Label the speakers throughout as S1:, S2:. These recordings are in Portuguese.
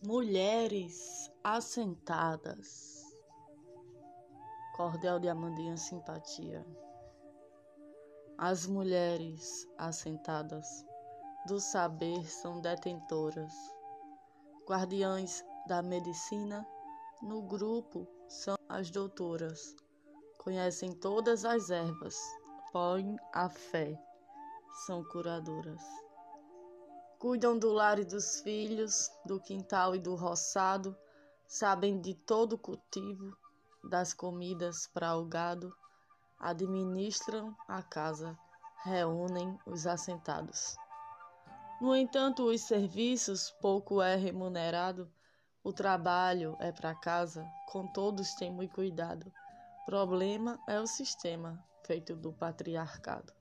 S1: Mulheres assentadas. Cordel de Amandinha Simpatia. As mulheres assentadas do saber são detentoras, guardiães da medicina, no grupo são as doutoras. Conhecem todas as ervas, põem a fé, são curadoras. Cuidam do lar e dos filhos, do quintal e do roçado, sabem de todo o cultivo, das comidas para o gado, administram a casa, reúnem os assentados. No entanto, os serviços pouco é remunerado, o trabalho é para casa, com todos tem muito cuidado. Problema é o sistema feito do patriarcado,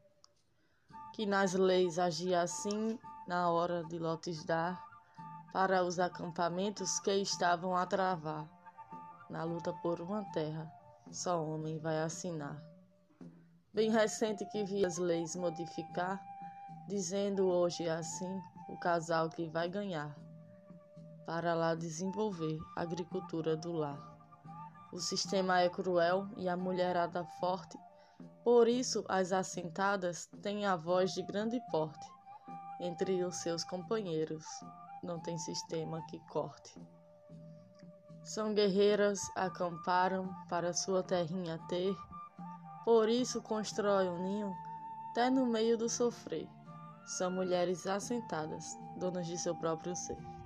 S1: que nas leis agia assim na hora de lotes dar para os acampamentos que estavam a travar na luta por uma terra, só homem vai assinar. Bem recente que vi as leis modificar, dizendo hoje assim o casal que vai ganhar para lá desenvolver a agricultura do lar. O sistema é cruel e a mulherada forte, por isso as assentadas têm a voz de grande porte entre os seus companheiros. Não tem sistema que corte. São guerreiras, acamparam para sua terrinha ter, por isso constrói um ninho até no meio do sofrer. São mulheres assentadas, donas de seu próprio ser.